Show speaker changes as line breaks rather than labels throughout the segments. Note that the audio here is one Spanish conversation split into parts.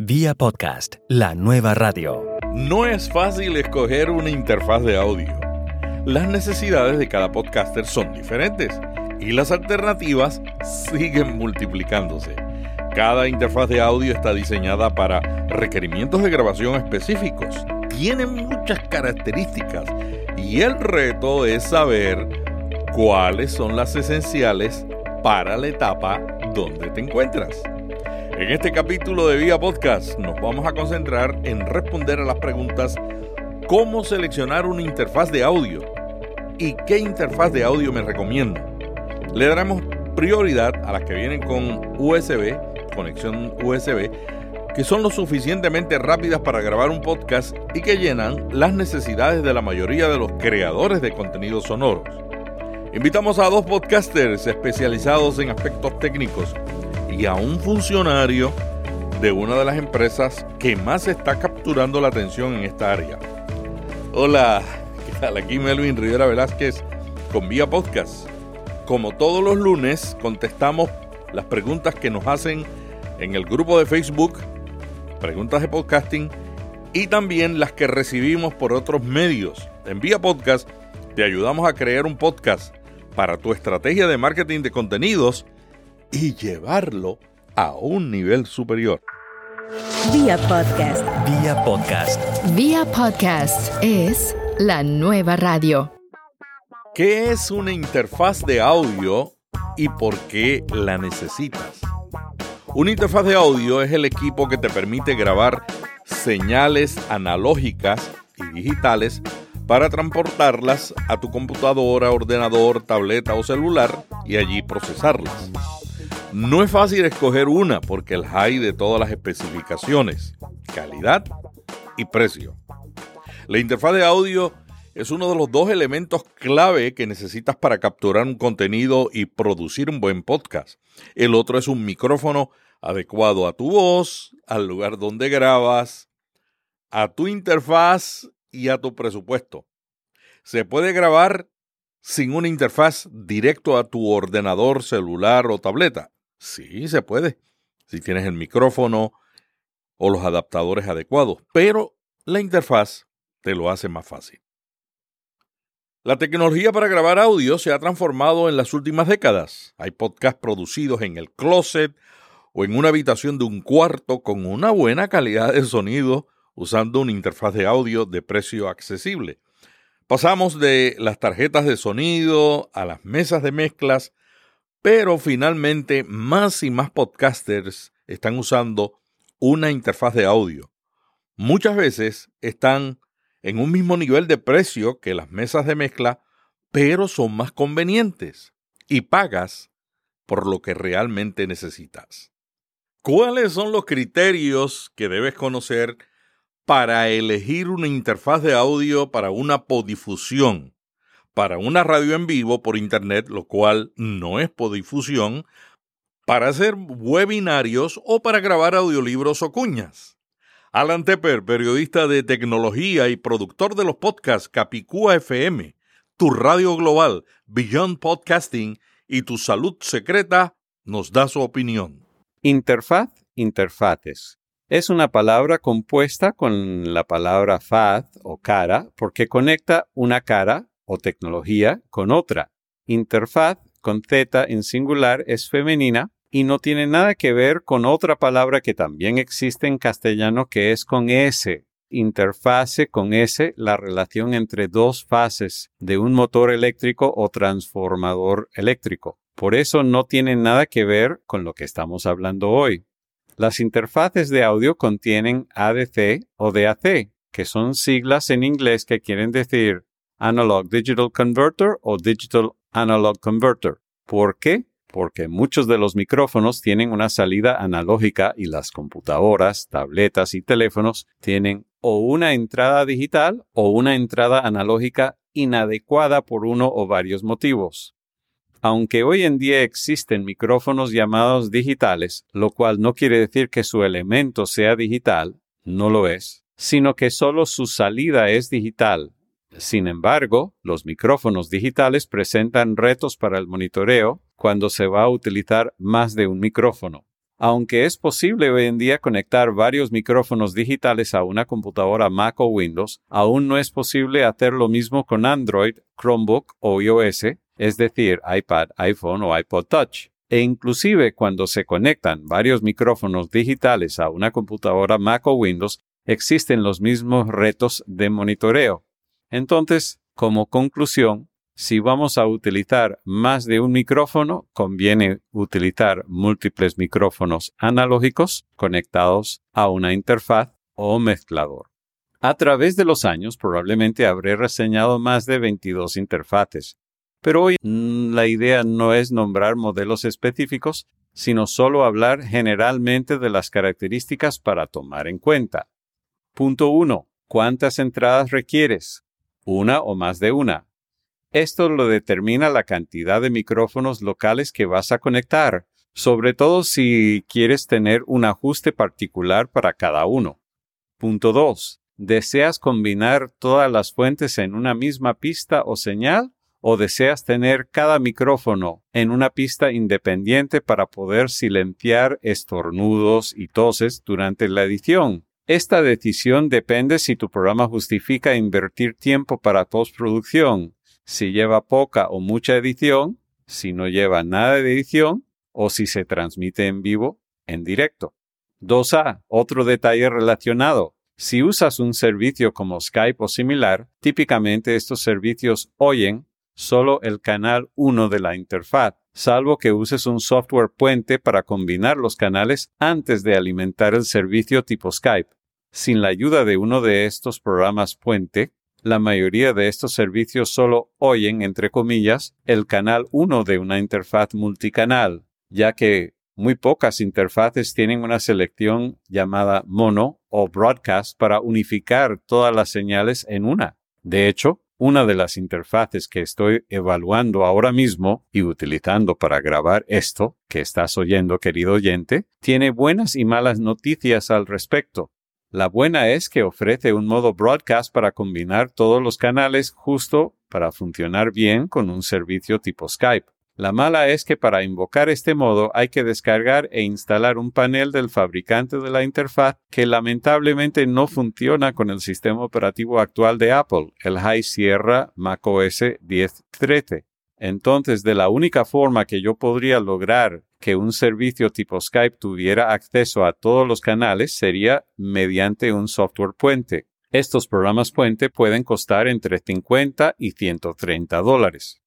Vía podcast, la nueva radio.
No es fácil escoger una interfaz de audio. Las necesidades de cada podcaster son diferentes y las alternativas siguen multiplicándose. Cada interfaz de audio está diseñada para requerimientos de grabación específicos. Tiene muchas características y el reto es saber cuáles son las esenciales para la etapa donde te encuentras. En este capítulo de Vía Podcast nos vamos a concentrar en responder a las preguntas ¿Cómo seleccionar una interfaz de audio? ¿Y qué interfaz de audio me recomiendo? Le daremos prioridad a las que vienen con USB, conexión USB, que son lo suficientemente rápidas para grabar un podcast y que llenan las necesidades de la mayoría de los creadores de contenidos sonoros. Invitamos a dos podcasters especializados en aspectos técnicos y a un funcionario de una de las empresas que más está capturando la atención en esta área. Hola, ¿qué tal? Aquí Melvin Rivera Velázquez con Vía Podcast. Como todos los lunes, contestamos las preguntas que nos hacen en el grupo de Facebook, preguntas de podcasting, y también las que recibimos por otros medios. En Vía Podcast te ayudamos a crear un podcast para tu estrategia de marketing de contenidos y llevarlo a un nivel superior.
Vía podcast. Vía podcast.
Vía podcast es la nueva radio.
¿Qué es una interfaz de audio y por qué la necesitas? Una interfaz de audio es el equipo que te permite grabar señales analógicas y digitales para transportarlas a tu computadora, ordenador, tableta o celular y allí procesarlas. No es fácil escoger una porque el hay de todas las especificaciones, calidad y precio. La interfaz de audio es uno de los dos elementos clave que necesitas para capturar un contenido y producir un buen podcast. El otro es un micrófono adecuado a tu voz, al lugar donde grabas, a tu interfaz y a tu presupuesto. Se puede grabar sin una interfaz directo a tu ordenador, celular o tableta. Sí, se puede, si tienes el micrófono o los adaptadores adecuados, pero la interfaz te lo hace más fácil. La tecnología para grabar audio se ha transformado en las últimas décadas. Hay podcasts producidos en el closet o en una habitación de un cuarto con una buena calidad de sonido usando una interfaz de audio de precio accesible. Pasamos de las tarjetas de sonido a las mesas de mezclas pero finalmente más y más podcasters están usando una interfaz de audio. Muchas veces están en un mismo nivel de precio que las mesas de mezcla, pero son más convenientes y pagas por lo que realmente necesitas. ¿Cuáles son los criterios que debes conocer para elegir una interfaz de audio para una podifusión? Para una radio en vivo por Internet, lo cual no es podifusión, para hacer webinarios o para grabar audiolibros o cuñas. Alan Tepper, periodista de tecnología y productor de los podcasts Capicúa FM, Tu Radio Global, Beyond Podcasting y Tu Salud Secreta, nos da su opinión.
Interfaz, interfaces. Es una palabra compuesta con la palabra faz o cara porque conecta una cara o tecnología con otra. Interfaz con Z en singular es femenina y no tiene nada que ver con otra palabra que también existe en castellano que es con S. Interfase con S, la relación entre dos fases de un motor eléctrico o transformador eléctrico. Por eso no tiene nada que ver con lo que estamos hablando hoy. Las interfaces de audio contienen ADC o DAC, que son siglas en inglés que quieren decir Analog Digital Converter o Digital Analog Converter. ¿Por qué? Porque muchos de los micrófonos tienen una salida analógica y las computadoras, tabletas y teléfonos tienen o una entrada digital o una entrada analógica inadecuada por uno o varios motivos. Aunque hoy en día existen micrófonos llamados digitales, lo cual no quiere decir que su elemento sea digital, no lo es, sino que solo su salida es digital sin embargo, los micrófonos digitales presentan retos para el monitoreo cuando se va a utilizar más de un micrófono. Aunque es posible hoy en día conectar varios micrófonos digitales a una computadora Mac o Windows, aún no es posible hacer lo mismo con Android, Chromebook o iOS, es decir, iPad, iPhone o iPod Touch. E inclusive cuando se conectan varios micrófonos digitales a una computadora Mac o Windows, existen los mismos retos de monitoreo. Entonces, como conclusión, si vamos a utilizar más de un micrófono, conviene utilizar múltiples micrófonos analógicos conectados a una interfaz o mezclador. A través de los años probablemente habré reseñado más de 22 interfaces, pero hoy mm, la idea no es nombrar modelos específicos, sino solo hablar generalmente de las características para tomar en cuenta. Punto 1. ¿Cuántas entradas requieres? Una o más de una. Esto lo determina la cantidad de micrófonos locales que vas a conectar, sobre todo si quieres tener un ajuste particular para cada uno. Punto 2. ¿Deseas combinar todas las fuentes en una misma pista o señal? ¿O deseas tener cada micrófono en una pista independiente para poder silenciar estornudos y toses durante la edición? Esta decisión depende si tu programa justifica invertir tiempo para postproducción si lleva poca o mucha edición, si no lleva nada de edición o si se transmite en vivo en directo. 2A. Otro detalle relacionado. Si usas un servicio como Skype o similar, típicamente estos servicios oyen solo el canal 1 de la interfaz, salvo que uses un software puente para combinar los canales antes de alimentar el servicio tipo Skype. Sin la ayuda de uno de estos programas puente, la mayoría de estos servicios solo oyen, entre comillas, el canal 1 de una interfaz multicanal, ya que muy pocas interfaces tienen una selección llamada mono o broadcast para unificar todas las señales en una. De hecho, una de las interfaces que estoy evaluando ahora mismo y utilizando para grabar esto que estás oyendo, querido oyente, tiene buenas y malas noticias al respecto. La buena es que ofrece un modo broadcast para combinar todos los canales justo para funcionar bien con un servicio tipo Skype. La mala es que para invocar este modo hay que descargar e instalar un panel del fabricante de la interfaz que lamentablemente no funciona con el sistema operativo actual de Apple, el High Sierra macOS 10.13. Entonces, de la única forma que yo podría lograr que un servicio tipo Skype tuviera acceso a todos los canales sería mediante un software puente. Estos programas puente pueden costar entre 50 y 130 dólares.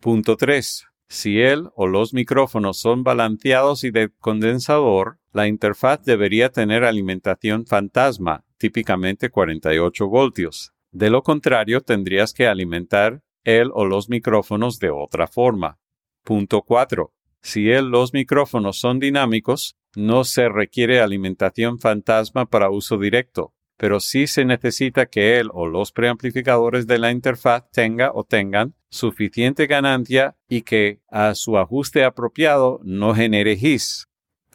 Punto 3. Si el o los micrófonos son balanceados y de condensador, la interfaz debería tener alimentación fantasma, típicamente 48 voltios. De lo contrario, tendrías que alimentar el o los micrófonos de otra forma. Punto 4. Si el, los micrófonos son dinámicos, no se requiere alimentación fantasma para uso directo, pero sí se necesita que él o los preamplificadores de la interfaz tenga o tengan suficiente ganancia y que a su ajuste apropiado no genere hiss.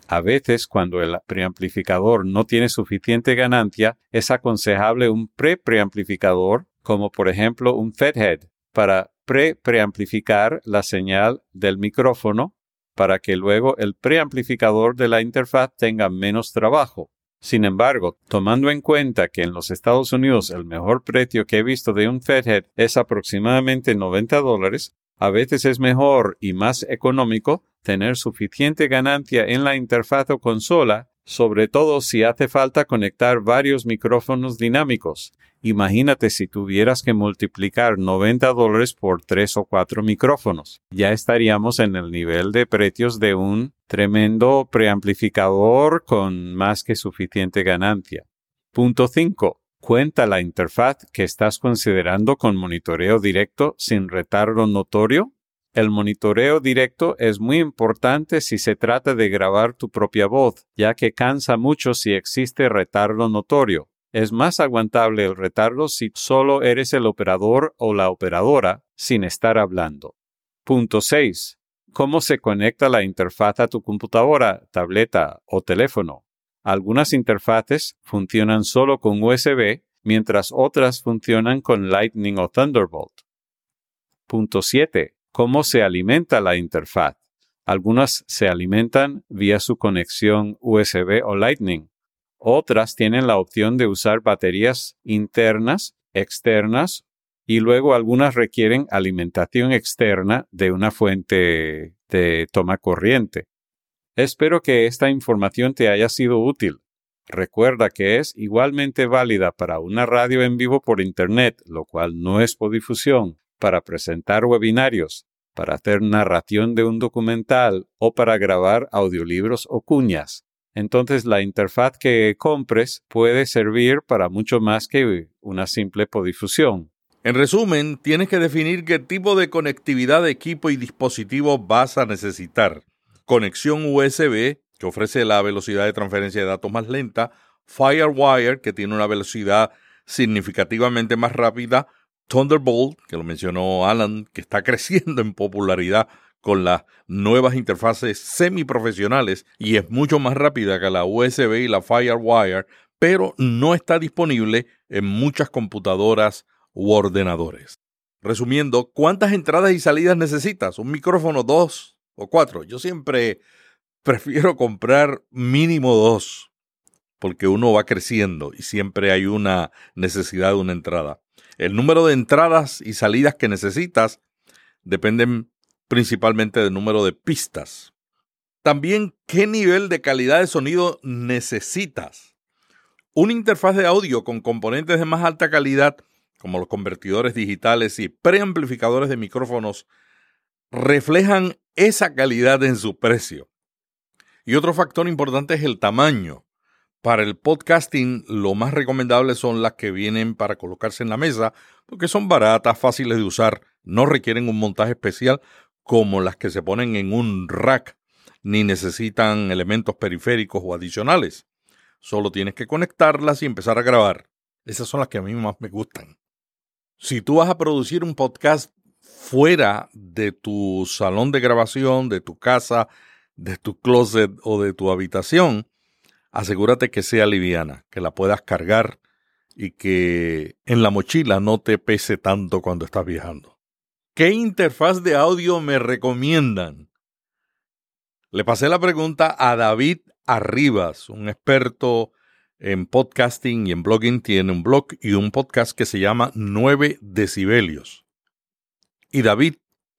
A veces, cuando el preamplificador no tiene suficiente ganancia, es aconsejable un pre-preamplificador, como por ejemplo un FedHead, para pre-preamplificar la señal del micrófono para que luego el preamplificador de la interfaz tenga menos trabajo. Sin embargo, tomando en cuenta que en los Estados Unidos el mejor precio que he visto de un FedHead es aproximadamente 90 dólares, a veces es mejor y más económico tener suficiente ganancia en la interfaz o consola, sobre todo si hace falta conectar varios micrófonos dinámicos, Imagínate si tuvieras que multiplicar 90 dólares por 3 o 4 micrófonos. Ya estaríamos en el nivel de precios de un tremendo preamplificador con más que suficiente ganancia. Punto 5. Cuenta la interfaz que estás considerando con monitoreo directo sin retardo notorio. El monitoreo directo es muy importante si se trata de grabar tu propia voz, ya que cansa mucho si existe retardo notorio. Es más aguantable el retardo si solo eres el operador o la operadora sin estar hablando. Punto 6. ¿Cómo se conecta la interfaz a tu computadora, tableta o teléfono? Algunas interfaces funcionan solo con USB, mientras otras funcionan con Lightning o Thunderbolt. Punto 7. ¿Cómo se alimenta la interfaz? Algunas se alimentan vía su conexión USB o Lightning. Otras tienen la opción de usar baterías internas, externas, y luego algunas requieren alimentación externa de una fuente de toma corriente. Espero que esta información te haya sido útil. Recuerda que es igualmente válida para una radio en vivo por Internet, lo cual no es podifusión, para presentar webinarios, para hacer narración de un documental o para grabar audiolibros o cuñas. Entonces la interfaz que compres puede servir para mucho más que una simple podifusión.
En resumen, tienes que definir qué tipo de conectividad de equipo y dispositivo vas a necesitar. Conexión USB, que ofrece la velocidad de transferencia de datos más lenta, Firewire, que tiene una velocidad significativamente más rápida, Thunderbolt, que lo mencionó Alan, que está creciendo en popularidad con las nuevas interfaces semiprofesionales y es mucho más rápida que la USB y la Firewire, pero no está disponible en muchas computadoras u ordenadores. Resumiendo, ¿cuántas entradas y salidas necesitas? ¿Un micrófono, dos o cuatro? Yo siempre prefiero comprar mínimo dos, porque uno va creciendo y siempre hay una necesidad de una entrada. El número de entradas y salidas que necesitas dependen principalmente del número de pistas. También qué nivel de calidad de sonido necesitas. Una interfaz de audio con componentes de más alta calidad, como los convertidores digitales y preamplificadores de micrófonos, reflejan esa calidad en su precio. Y otro factor importante es el tamaño. Para el podcasting, lo más recomendable son las que vienen para colocarse en la mesa, porque son baratas, fáciles de usar, no requieren un montaje especial como las que se ponen en un rack, ni necesitan elementos periféricos o adicionales. Solo tienes que conectarlas y empezar a grabar. Esas son las que a mí más me gustan. Si tú vas a producir un podcast fuera de tu salón de grabación, de tu casa, de tu closet o de tu habitación, asegúrate que sea liviana, que la puedas cargar y que en la mochila no te pese tanto cuando estás viajando. ¿Qué interfaz de audio me recomiendan? Le pasé la pregunta a David Arribas, un experto en podcasting y en blogging. Tiene un blog y un podcast que se llama 9 decibelios. Y David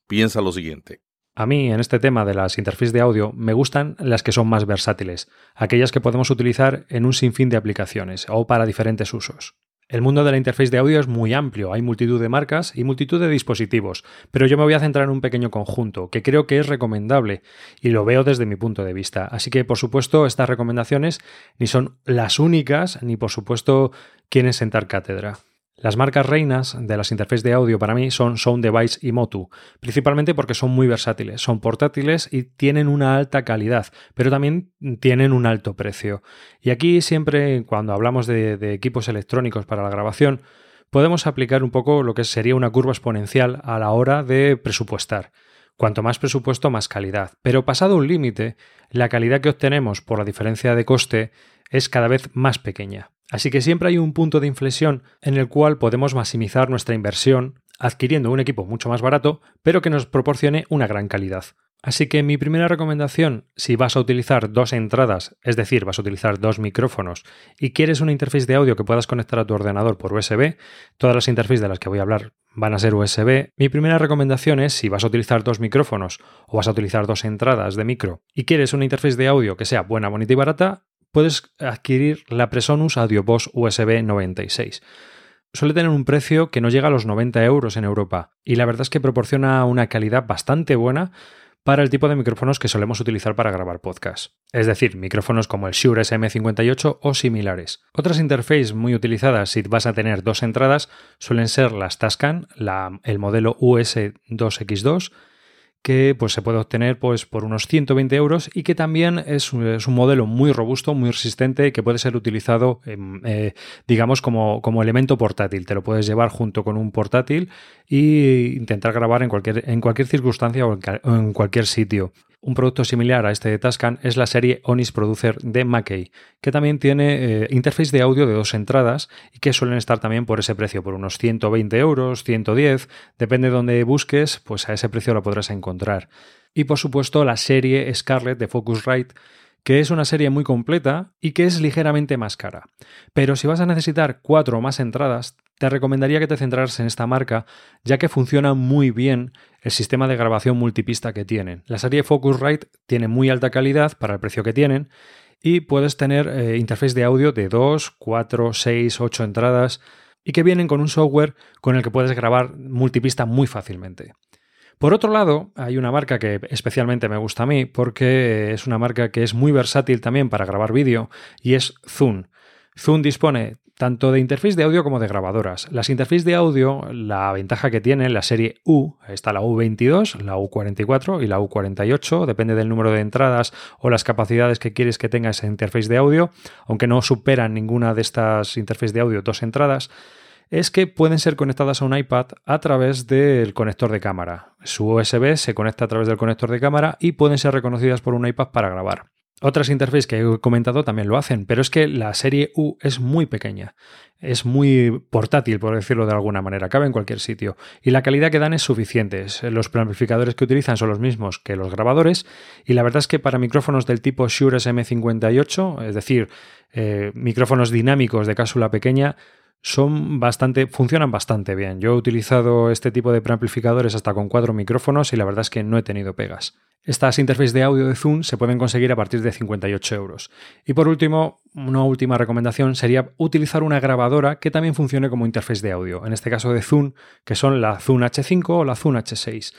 piensa lo siguiente.
A mí, en este tema de las interfaces de audio, me gustan las que son más versátiles, aquellas que podemos utilizar en un sinfín de aplicaciones o para diferentes usos. El mundo de la interfaz de audio es muy amplio, hay multitud de marcas y multitud de dispositivos, pero yo me voy a centrar en un pequeño conjunto que creo que es recomendable y lo veo desde mi punto de vista. Así que, por supuesto, estas recomendaciones ni son las únicas, ni por supuesto quieren sentar cátedra. Las marcas reinas de las interfaces de audio para mí son Sound Device y Motu, principalmente porque son muy versátiles, son portátiles y tienen una alta calidad, pero también tienen un alto precio. Y aquí siempre, cuando hablamos de, de equipos electrónicos para la grabación, podemos aplicar un poco lo que sería una curva exponencial a la hora de presupuestar. Cuanto más presupuesto, más calidad. Pero pasado un límite, la calidad que obtenemos por la diferencia de coste es cada vez más pequeña. Así que siempre hay un punto de inflexión en el cual podemos maximizar nuestra inversión adquiriendo un equipo mucho más barato, pero que nos proporcione una gran calidad. Así que mi primera recomendación, si vas a utilizar dos entradas, es decir, vas a utilizar dos micrófonos y quieres una interfaz de audio que puedas conectar a tu ordenador por USB, todas las interfaces de las que voy a hablar van a ser USB, mi primera recomendación es si vas a utilizar dos micrófonos o vas a utilizar dos entradas de micro y quieres una interfaz de audio que sea buena, bonita y barata, puedes adquirir la Presonus AudioBoss USB 96 suele tener un precio que no llega a los 90 euros en Europa y la verdad es que proporciona una calidad bastante buena para el tipo de micrófonos que solemos utilizar para grabar podcast, es decir, micrófonos como el Shure SM58 o similares. Otras interfaces muy utilizadas si vas a tener dos entradas suelen ser las Tascam, el modelo US2X2 que pues, se puede obtener pues, por unos 120 euros y que también es, un modelo muy robusto, muy resistente que puede ser utilizado, eh, digamos, como, como, elemento portátil. Te lo puedes llevar junto con un portátil e intentar grabar en cualquier, en cualquier circunstancia o en, cualquier sitio. Un producto similar a este de Tascam es la serie Onis Producer de Mackey, que también tiene eh, interface de audio de dos entradas y que suelen estar también por ese precio, por unos 120 euros, 110, depende de donde busques, pues a ese precio lo podrás encontrar. Y por supuesto la serie Scarlett de Focusrite que es una serie muy completa y que es ligeramente más cara. Pero si vas a necesitar cuatro o más entradas, te recomendaría que te centraras en esta marca, ya que funciona muy bien el sistema de grabación multipista que tienen. La serie Focusrite tiene muy alta calidad para el precio que tienen y puedes tener eh, de audio de 2, 4, 6, 8 entradas y que vienen con un software con el que puedes grabar multipista muy fácilmente. Por otro lado, hay una marca que especialmente me gusta a mí porque es una marca que es muy versátil también para grabar vídeo y es Zoom. Zoom dispone tanto de interface de audio como de grabadoras. Las interfaces de audio, la ventaja que tiene la serie U, está la U22, la U44 y la U48, depende del número de entradas o las capacidades que quieres que tenga esa interface de audio, aunque no superan ninguna de estas interfaces de audio dos entradas es que pueden ser conectadas a un iPad a través del conector de cámara. Su USB se conecta a través del conector de cámara y pueden ser reconocidas por un iPad para grabar. Otras interfaces que he comentado también lo hacen, pero es que la serie U es muy pequeña, es muy portátil, por decirlo de alguna manera, cabe en cualquier sitio, y la calidad que dan es suficiente. Los amplificadores que utilizan son los mismos que los grabadores, y la verdad es que para micrófonos del tipo Shure SM58, es decir, eh, micrófonos dinámicos de cápsula pequeña, son bastante, funcionan bastante bien. Yo he utilizado este tipo de preamplificadores hasta con cuatro micrófonos y la verdad es que no he tenido pegas. Estas interfaces de audio de Zoom se pueden conseguir a partir de 58 euros. Y por último, una última recomendación sería utilizar una grabadora que también funcione como interface de audio, en este caso de Zoom, que son la Zoom H5 o la Zoom H6.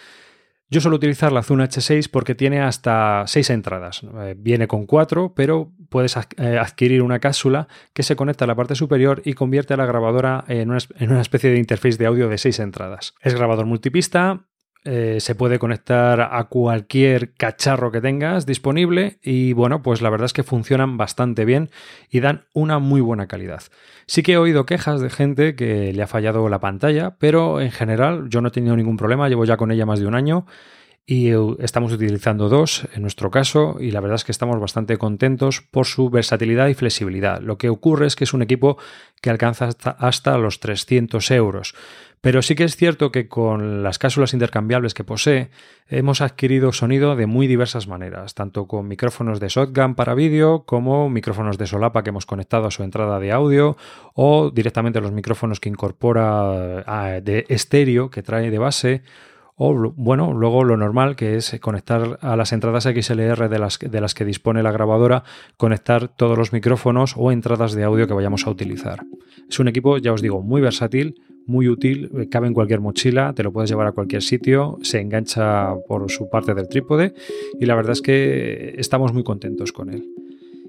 Yo suelo utilizar la Zoom H6 porque tiene hasta 6 entradas. Eh, viene con 4, pero puedes eh, adquirir una cápsula que se conecta a la parte superior y convierte a la grabadora en una, especie de interface de audio de 6 entradas. Es grabador multipista, eh, se puede conectar a cualquier cacharro que tengas disponible y bueno, pues la verdad es que funcionan bastante bien y dan una muy buena calidad. Sí que he oído quejas de gente que le ha fallado la pantalla, pero en general yo no he tenido ningún problema, llevo ya con ella más de un año y estamos utilizando dos en nuestro caso y la verdad es que estamos bastante contentos por su versatilidad y flexibilidad. Lo que ocurre es que es un equipo que alcanza hasta, hasta los 300 euros. Pero sí que es cierto que con las cápsulas intercambiables que posee, hemos adquirido sonido de muy diversas maneras, tanto con micrófonos de shotgun para vídeo, como micrófonos de solapa que hemos conectado a su entrada de audio, o directamente los micrófonos que incorpora ah, de estéreo que trae de base, o bueno, luego lo normal que es conectar a las entradas XLR de las, de las que dispone la grabadora, conectar todos los micrófonos o entradas de audio que vayamos a utilizar. Es un equipo, ya os digo, muy versátil, muy útil, eh, cabe en cualquier mochila, te lo puedes llevar a cualquier sitio, se engancha por su parte del trípode y la verdad es que estamos muy contentos con él.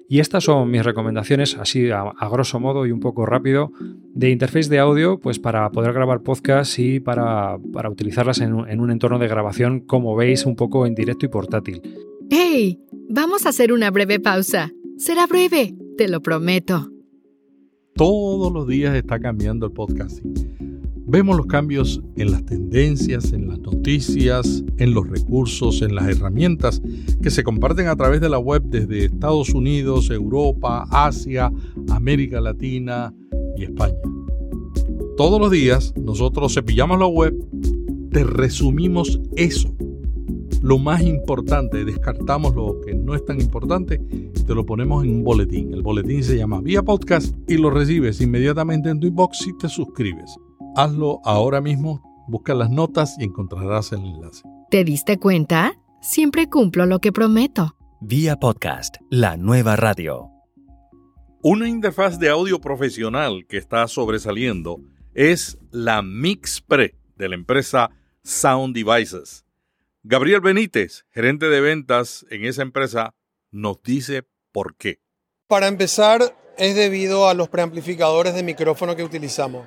Y estas son mis recomendaciones, así a, grosso modo y un poco rápido, de interface de audio, pues para poder grabar podcasts y para, utilizarlas en, en un entorno de grabación, como veis, un poco en directo y portátil.
¡Hey! Vamos a hacer una breve pausa. Será breve, te lo prometo.
Todos los días está cambiando el podcasting Vemos los cambios en las tendencias, en las noticias, en los recursos, en las herramientas que se comparten a través de la web desde Estados Unidos, Europa, Asia, América Latina y España. Todos los días nosotros cepillamos la web, te resumimos eso. Lo más importante, descartamos lo que no es tan importante te lo ponemos en un boletín. El boletín se llama Vía Podcast y lo recibes inmediatamente en tu inbox si te suscribes. Hazlo ahora mismo, busca las notas y encontrarás el enlace.
¿Te diste cuenta? Siempre cumplo lo que prometo.
Vía podcast, la nueva radio.
Una interfaz de audio profesional que está sobresaliendo es la MixPre de la empresa Sound Devices. Gabriel Benítez, gerente de ventas en esa empresa, nos dice por qué.
Para empezar, es debido a los preamplificadores de micrófono que utilizamos.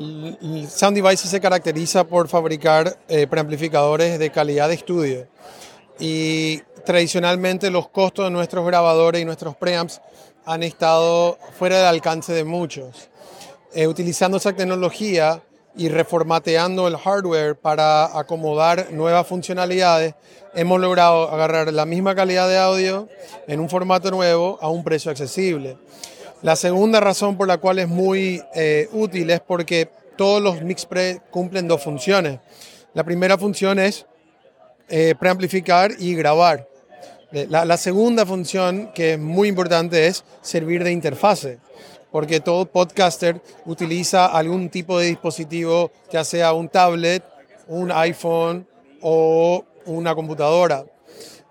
Sound Devices se caracteriza por fabricar eh, preamplificadores de calidad de estudio y tradicionalmente los costos de nuestros grabadores y nuestros preamps han estado fuera del alcance de muchos. Eh, utilizando esa tecnología y reformateando el hardware para acomodar nuevas funcionalidades, hemos logrado agarrar la misma calidad de audio en un formato nuevo a un precio accesible. La segunda razón por la cual es muy eh, útil es porque todos los MixPre cumplen dos funciones. La primera función es eh, preamplificar y grabar. Eh, la, la, segunda función, que es muy importante, es servir de interfase, porque todo podcaster utiliza algún tipo de dispositivo, ya sea un tablet, un iPhone o una computadora.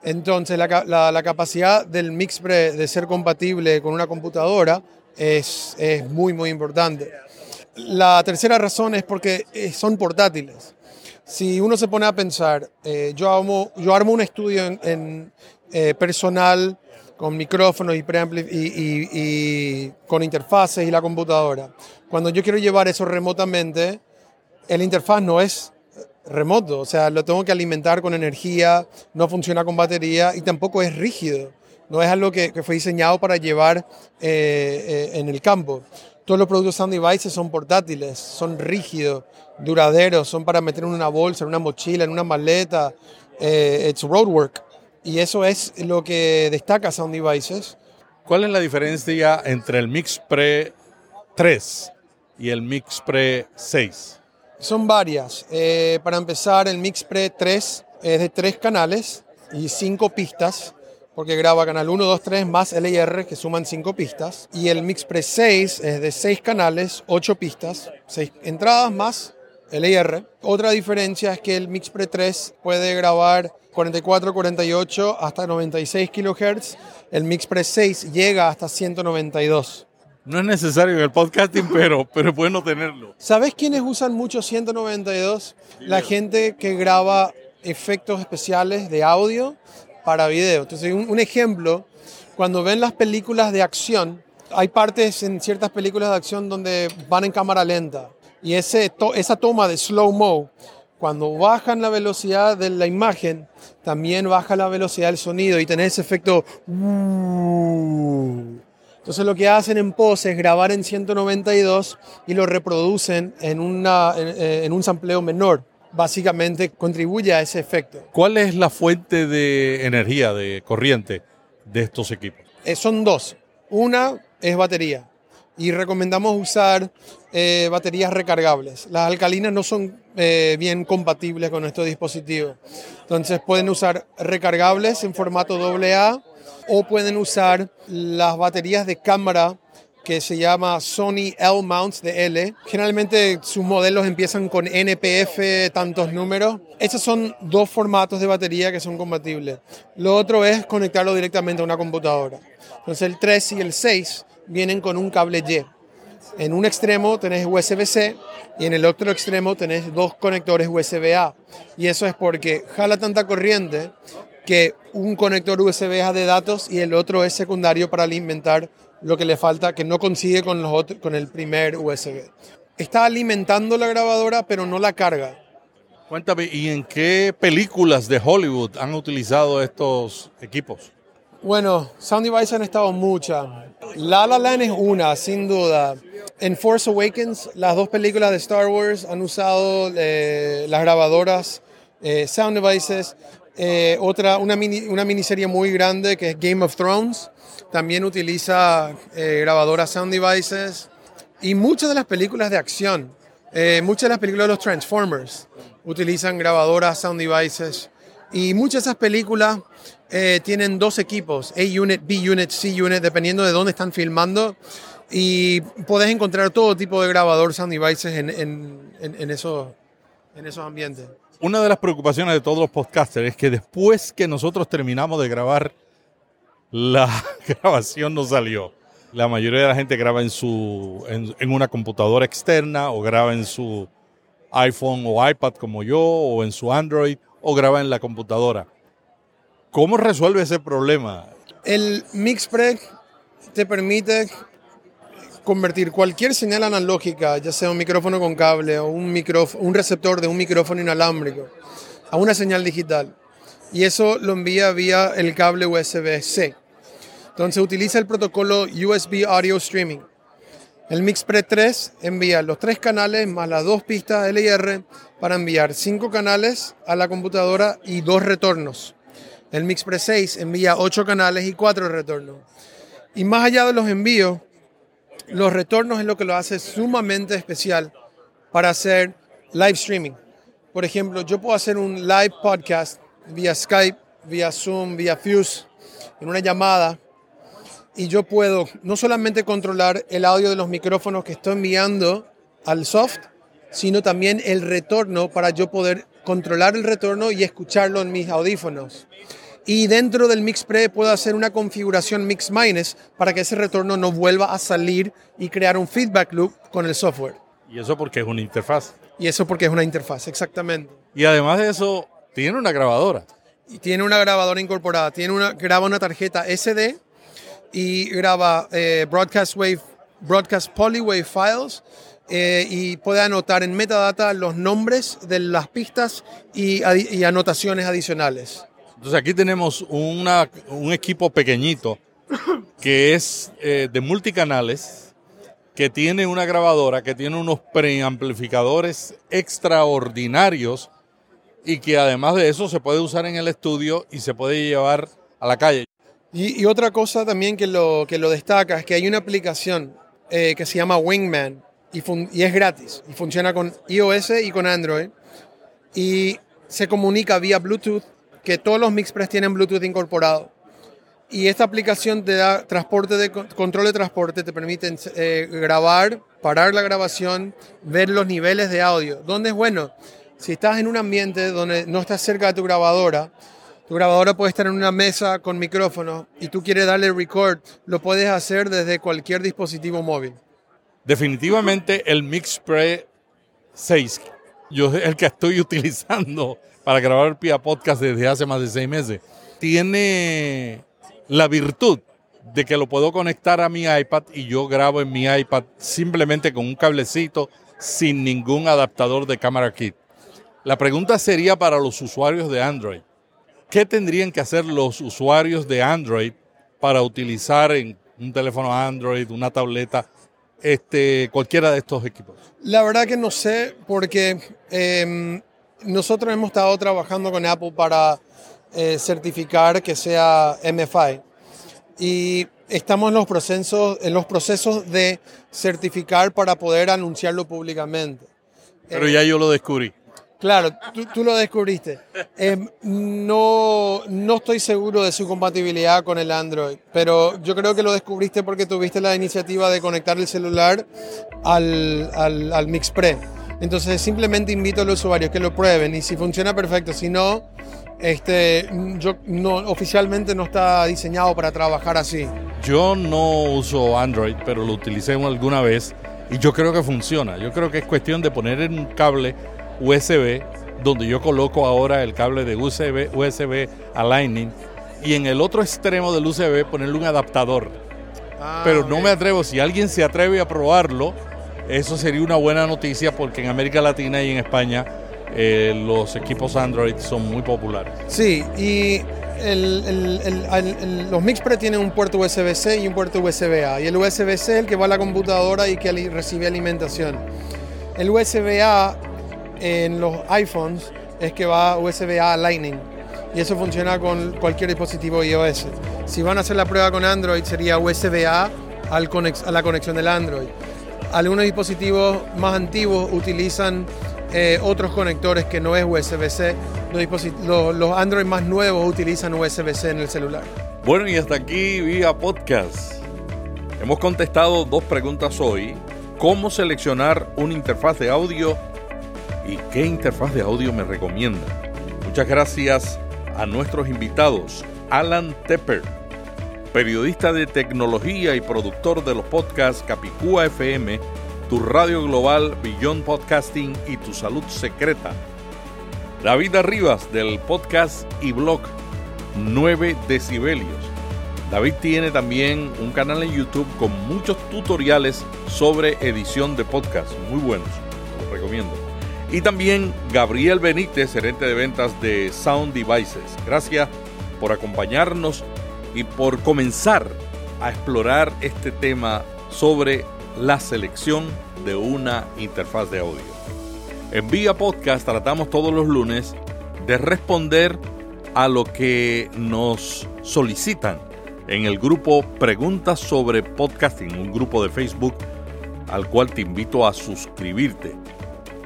Entonces, la, la, capacidad del MixPre de ser compatible con una computadora es, es muy, muy importante. La tercera razón es porque eh, son portátiles. Si uno se pone a pensar, eh, yo, armo, yo armo un estudio en, eh, personal con micrófonos y, y, y, con interfaces y la computadora. Cuando yo quiero llevar eso remotamente, el interfaz no es remoto, o sea, lo tengo que alimentar con energía, no funciona con batería y tampoco es rígido. No es algo que, fue diseñado para llevar eh, eh, en el campo. Todos los productos Sound Devices son portátiles, son rígidos, duraderos, son para meter en una bolsa, en una mochila, en una maleta. Eh, it's roadwork. Y eso es lo que destaca Sound Devices.
¿Cuál es la diferencia entre el Mix Pre 3 y el Mix Pre 6?
Son varias. Eh, para empezar, el Mix Pre 3 es de tres canales y cinco pistas, porque graba canal 1, 2, 3 más LIR, que suman cinco pistas. Y el Mix Pre 6 es de seis canales, ocho pistas, seis entradas más LIR. Otra diferencia es que el Mix Pre 3 puede grabar 44, 48 hasta 96 kHz. El Mix Pre 6 llega hasta 192.
No es necesario en el podcasting, pero, pero es bueno tenerlo.
¿Sabes quiénes usan mucho 192? La gente que graba efectos especiales de audio para video. Entonces, un, un ejemplo, cuando ven las películas de acción, hay partes en ciertas películas de acción donde van en cámara lenta. Y ese, to, esa toma de slow-mo, cuando bajan la velocidad de la imagen, también baja la velocidad del sonido y tenés ese efecto... Entonces lo que hacen en pose es grabar en 192 y lo reproducen en, una, en, en un sampleo menor. Básicamente contribuye a ese efecto.
¿Cuál es la fuente de energía, de corriente de estos equipos?
Eh, son dos. Una es batería y recomendamos usar eh, baterías recargables. Las alcalinas no son eh, bien compatibles con estos dispositivos. Entonces pueden usar recargables en formato AA o pueden usar las baterías de cámara que se llama Sony L-Mounts de L. Generalmente sus modelos empiezan con NPF, tantos números. Esos son dos formatos de batería que son compatibles. Lo otro es conectarlo directamente a una computadora. Entonces el 3 y el 6 vienen con un cable Y. En un extremo tenés USB-C y en el otro extremo tenés dos conectores USB-A. Y eso es porque jala tanta corriente que un conector USB-A de datos y el otro es secundario para alimentar lo que le falta, que no consigue con, los otros, con el primer USB. Está alimentando la grabadora, pero no la carga.
Cuéntame, ¿y en qué películas de Hollywood han utilizado estos equipos?
Bueno, Sound Device han estado muchas. La La Land es una, sin duda. En Force Awakens, las dos películas de Star Wars han usado eh, las grabadoras eh, Sound Devices. Eh, otra, una, mini, una miniserie muy grande que es Game of Thrones, también utiliza grabadoras Sound Devices. Y muchas de las películas de acción, muchas de las películas de los Transformers utilizan grabadoras Sound Devices. Y muchas de esas películas eh, tienen dos equipos, A-Unit, B-Unit, C-Unit, dependiendo de dónde están filmando. Y podés encontrar todo tipo de grabador sound devices en, en, esos, en esos ambientes.
Una de las preocupaciones de todos los podcasters es que después que nosotros terminamos de grabar, la grabación no salió. La mayoría de la gente graba en, su, en una computadora externa o graba en su iPhone o iPad como yo o en su Android o graba en la computadora. ¿Cómo resuelve ese problema?
El MixPreg te permite convertir cualquier señal analógica, ya sea un micrófono con cable o un, micrófono, un receptor de un micrófono inalámbrico, a una señal digital. Y eso lo envía vía el cable USB-C. Entonces utiliza el protocolo USB Audio Streaming. El MixPre 3 envía los tres canales más las dos pistas LIR para enviar cinco canales a la computadora y dos retornos. El MixPre 6 envía ocho canales y cuatro retornos. Y más allá de los envíos, los retornos es lo que lo hace sumamente especial para hacer live streaming. Por ejemplo, yo puedo hacer un live podcast vía Skype, vía Zoom, vía Fuse, en una llamada, y yo puedo no solamente controlar el audio de los micrófonos que estoy enviando al soft, sino también el retorno para yo poder controlar el retorno y escucharlo en mis audífonos. Y dentro del Mix Pre puedo hacer una configuración Mix Minus para que ese retorno no vuelva a salir y crear un feedback loop con el software.
Y eso porque es una interfaz.
Y eso porque es una interfaz, exactamente.
Y además de eso, tiene una grabadora.
Y tiene una grabadora incorporada. Tiene una, graba una tarjeta SD y graba eh, Broadcast Wave, Broadcast Polywave Files eh, y puede anotar en metadata los nombres de las pistas y, y anotaciones adicionales.
Entonces aquí tenemos una, un equipo pequeñito que es eh, de multicanales, que tiene una grabadora, que tiene unos preamplificadores extraordinarios y que además de eso se puede usar en el estudio y se puede llevar a la calle.
Y, y otra cosa también que lo, que lo destaca es que hay una aplicación eh, que se llama Wingman y, es gratis y funciona con iOS y con Android y se comunica vía Bluetooth que todos los MixPress tienen Bluetooth incorporado. Y esta aplicación te da transporte de control de transporte, te permite eh, grabar, parar la grabación, ver los niveles de audio. ¿Dónde es bueno? Si estás en un ambiente donde no estás cerca de tu grabadora, tu grabadora puede estar en una mesa con micrófono y tú quieres darle record, lo puedes hacer desde cualquier dispositivo móvil.
Definitivamente el MixPre 6, yo el que estoy utilizando para grabar Pia Podcast desde hace más de seis meses. Tiene la virtud de que lo puedo conectar a mi iPad y yo grabo en mi iPad simplemente con un cablecito sin ningún adaptador de cámara kit. La pregunta sería para los usuarios de Android. ¿Qué tendrían que hacer los usuarios de Android para utilizar en un teléfono Android, una tableta, este, cualquiera de estos equipos?
La verdad que no sé, porque eh, nosotros hemos estado trabajando con Apple para eh, certificar que sea MFI y estamos en los, procesos, en los procesos de certificar para poder anunciarlo públicamente.
Pero ya yo lo descubrí.
Claro, tú, tú lo descubriste. Eh, no, no estoy seguro de su compatibilidad con el Android, pero yo creo que lo descubriste porque tuviste la iniciativa de conectar el celular al, al, al MixPre. Entonces simplemente invito a los usuarios que lo prueben y si funciona perfecto, si no, este, yo no, oficialmente no está diseñado para trabajar así.
Yo no uso Android, pero lo utilicé alguna vez y yo creo que funciona. Yo creo que es cuestión de poner en un cable USB, donde yo coloco ahora el cable de USB, USB a Lightning, y en el otro extremo del USB ponerle un adaptador. Ah, pero no me atrevo, si alguien se atreve a probarlo, eso sería una buena noticia porque en América Latina y en España eh, los equipos Android son muy populares.
Sí, y el, el, el, los MixPre tienen un puerto USB-C y un puerto USB-A. Y el USB-C es el que va a la computadora y que recibe alimentación. El USB-A en los iPhones es que va USB-A a Lightning. Y eso funciona con cualquier dispositivo iOS. Si van a hacer la prueba con Android sería USB-A a la conexión del Android algunos dispositivos más antiguos utilizan eh, otros conectores que no es USB-C. Los, los, Android más nuevos utilizan USB-C en el celular.
Bueno, y hasta aquí vía podcast. Hemos contestado dos preguntas hoy. ¿Cómo seleccionar una interfaz de audio? ¿Y qué interfaz de audio me recomienda? Muchas gracias a nuestros invitados. Alan Tepper periodista de tecnología y productor de los podcasts Capicúa FM, Tu Radio Global, Beyond Podcasting y Tu Salud Secreta. David Arribas del podcast y blog 9 decibelios. David tiene también un canal en YouTube con muchos tutoriales sobre edición de podcast, muy buenos, los recomiendo. Y también Gabriel Benítez, gerente de ventas de Sound Devices. Gracias por acompañarnos y por comenzar a explorar este tema sobre la selección de una interfaz de audio. En Vía Podcast tratamos todos los lunes de responder a lo que nos solicitan en el grupo Preguntas sobre Podcasting, un grupo de Facebook al cual te invito a suscribirte.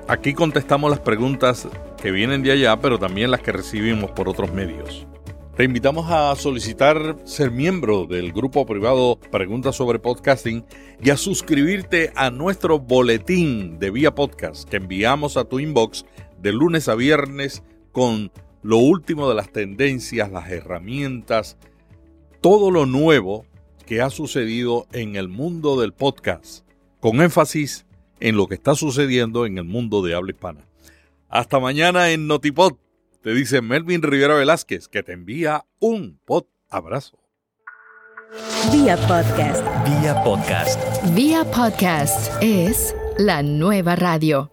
Aquí contestamos las preguntas que vienen de allá, pero también las que recibimos por otros medios. Te invitamos a solicitar ser miembro del grupo privado Preguntas sobre Podcasting y a suscribirte a nuestro boletín de Vía Podcast que enviamos a tu inbox de lunes a viernes con lo último de las tendencias, las herramientas, todo lo nuevo que ha sucedido en el mundo del podcast, con énfasis en lo que está sucediendo en el mundo de habla hispana. Hasta mañana en Notipod, te dice Melvin Rivera Velázquez, que te envía un pod abrazo.
Vía podcast. Vía podcast.
Vía podcast es la nueva radio.